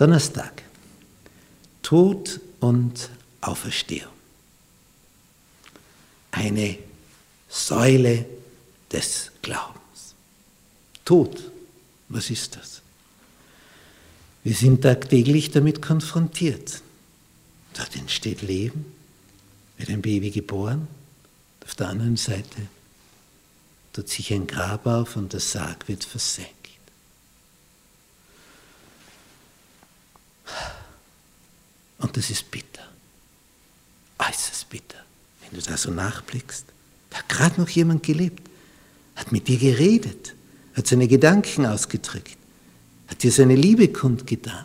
Donnerstag. Tod und Auferstehung. Eine Säule des Glaubens. Tod, was ist das? Wir sind tagtäglich damit konfrontiert. Dort entsteht Leben, wird ein Baby geboren, auf der anderen Seite tut sich ein Grab auf und der Sarg wird versenkt. Und das ist bitter, äußerst bitter, wenn du da so nachblickst. Da hat gerade noch jemand gelebt, hat mit dir geredet, hat seine Gedanken ausgedrückt, hat dir seine Liebe kundgetan.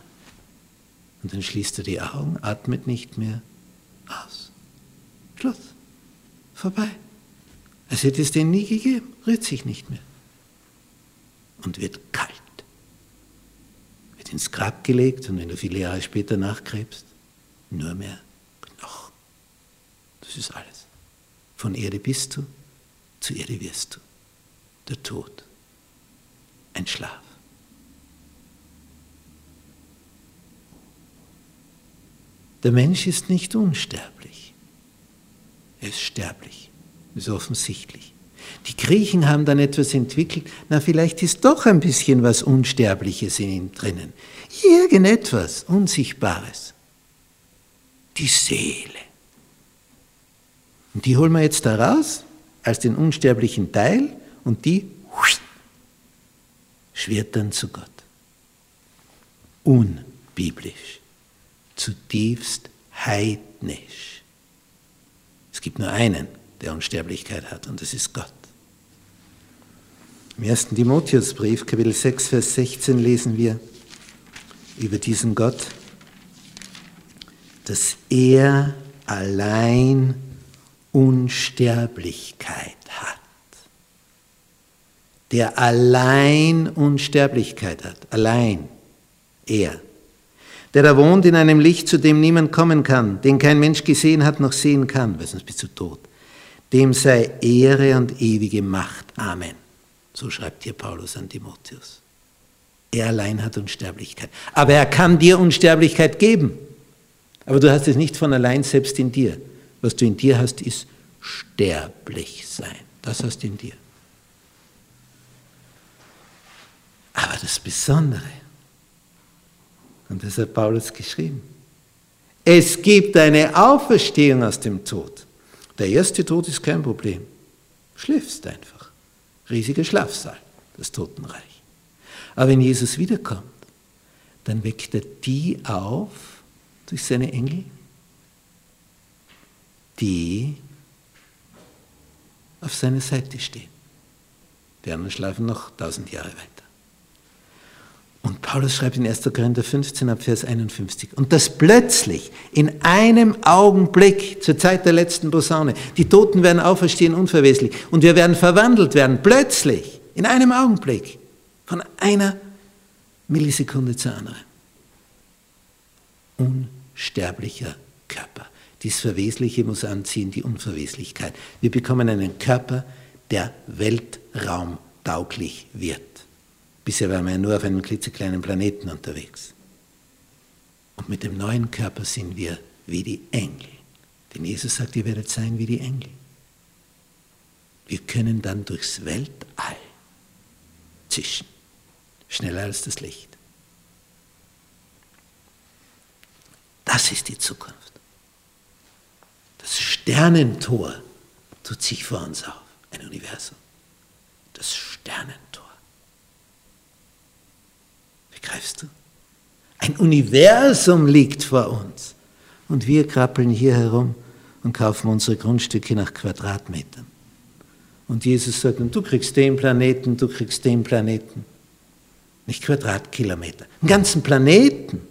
Und dann schließt er die Augen, atmet nicht mehr aus. Schluss. Vorbei. Als hätte es den nie gegeben, rührt sich nicht mehr. Und wird kalt. Wird ins Grab gelegt und wenn du viele Jahre später nachgräbst, nur mehr Knochen. Das ist alles. Von Erde bist du, zu Erde wirst du. Der Tod. Ein Schlaf. Der Mensch ist nicht unsterblich. Er ist sterblich. Das ist offensichtlich. Die Griechen haben dann etwas entwickelt, na vielleicht ist doch ein bisschen was Unsterbliches in ihm drinnen. Irgendetwas Unsichtbares die Seele. Und die holen wir jetzt da raus als den unsterblichen Teil und die schwirrt dann zu Gott. Unbiblisch, zutiefst heidnisch. Es gibt nur einen, der Unsterblichkeit hat, und das ist Gott. Im 1. Timotheusbrief, Kapitel 6, Vers 16 lesen wir über diesen Gott dass er allein Unsterblichkeit hat. Der allein Unsterblichkeit hat. Allein. Er. Der da wohnt in einem Licht, zu dem niemand kommen kann, den kein Mensch gesehen hat noch sehen kann, weil sonst bist du tot. Dem sei Ehre und ewige Macht. Amen. So schreibt hier Paulus an Timotheus. Er allein hat Unsterblichkeit. Aber er kann dir Unsterblichkeit geben. Aber du hast es nicht von allein selbst in dir. Was du in dir hast, ist sterblich sein. Das hast du in dir. Aber das Besondere, und das hat Paulus geschrieben, es gibt eine Auferstehung aus dem Tod. Der erste Tod ist kein Problem. Schläfst einfach. Riesiger Schlafsaal, das Totenreich. Aber wenn Jesus wiederkommt, dann weckt er die auf, durch seine Engel, die auf seiner Seite stehen. Die anderen schlafen noch tausend Jahre weiter. Und Paulus schreibt in 1. Korinther 15 ab Vers 51. Und das plötzlich, in einem Augenblick, zur Zeit der letzten Posaune, die Toten werden auferstehen unverweslich und wir werden verwandelt werden, plötzlich, in einem Augenblick, von einer Millisekunde zur anderen unsterblicher Körper. Dies Verwesliche muss anziehen die Unverweslichkeit. Wir bekommen einen Körper, der weltraumtauglich wird. Bisher waren wir ja nur auf einem klitzekleinen Planeten unterwegs. Und mit dem neuen Körper sind wir wie die Engel. Denn Jesus sagt, ihr werdet sein wie die Engel. Wir können dann durchs Weltall zischen, schneller als das Licht. Das ist die Zukunft. Das Sternentor tut sich vor uns auf, ein Universum. Das Sternentor. Begreifst du? Ein Universum liegt vor uns. Und wir krabbeln hier herum und kaufen unsere Grundstücke nach Quadratmetern. Und Jesus sagt, du kriegst den Planeten, du kriegst den Planeten. Nicht Quadratkilometer, einen ganzen Planeten.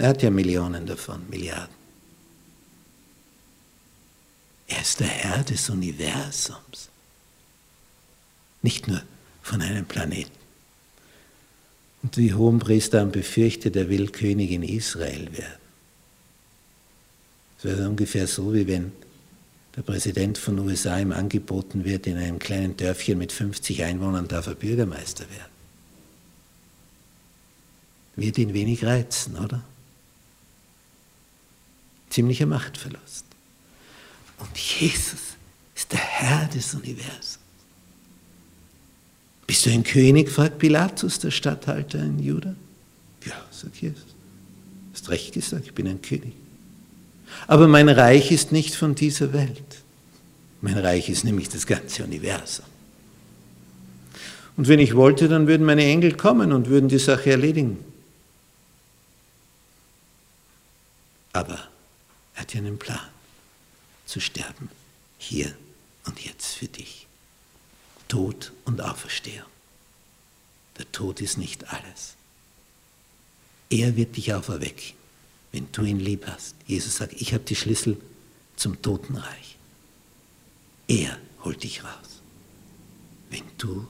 Er hat ja Millionen davon, Milliarden. Er ist der Herr des Universums, nicht nur von einem Planeten. Und die Hohenpriester haben befürchtet, er will König in Israel werden. Es wäre ungefähr so, wie wenn der Präsident von USA ihm angeboten wird, in einem kleinen Dörfchen mit 50 Einwohnern darf er Bürgermeister werden. wird ihn wenig reizen, oder? Ziemlicher Machtverlust. Und Jesus ist der Herr des Universums. Bist du ein König? fragt Pilatus, der Statthalter in Juda. Ja, sagt Jesus. Hast recht gesagt, ich bin ein König. Aber mein Reich ist nicht von dieser Welt. Mein Reich ist nämlich das ganze Universum. Und wenn ich wollte, dann würden meine Engel kommen und würden die Sache erledigen. Aber er hat ja einen Plan, zu sterben, hier und jetzt für dich. Tod und Auferstehung. Der Tod ist nicht alles. Er wird dich auferwecken, wenn du ihn lieb hast. Jesus sagt, ich habe die Schlüssel zum Totenreich. Er holt dich raus, wenn du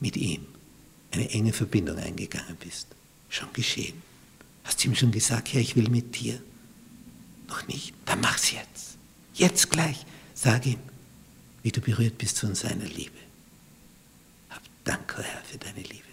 mit ihm eine enge Verbindung eingegangen bist. Schon geschehen. Hast du ihm schon gesagt, Herr, ich will mit dir? noch nicht, dann mach's jetzt. Jetzt gleich. Sag ihm, wie du berührt bist von seiner Liebe. Hab Dank, Herr, für deine Liebe.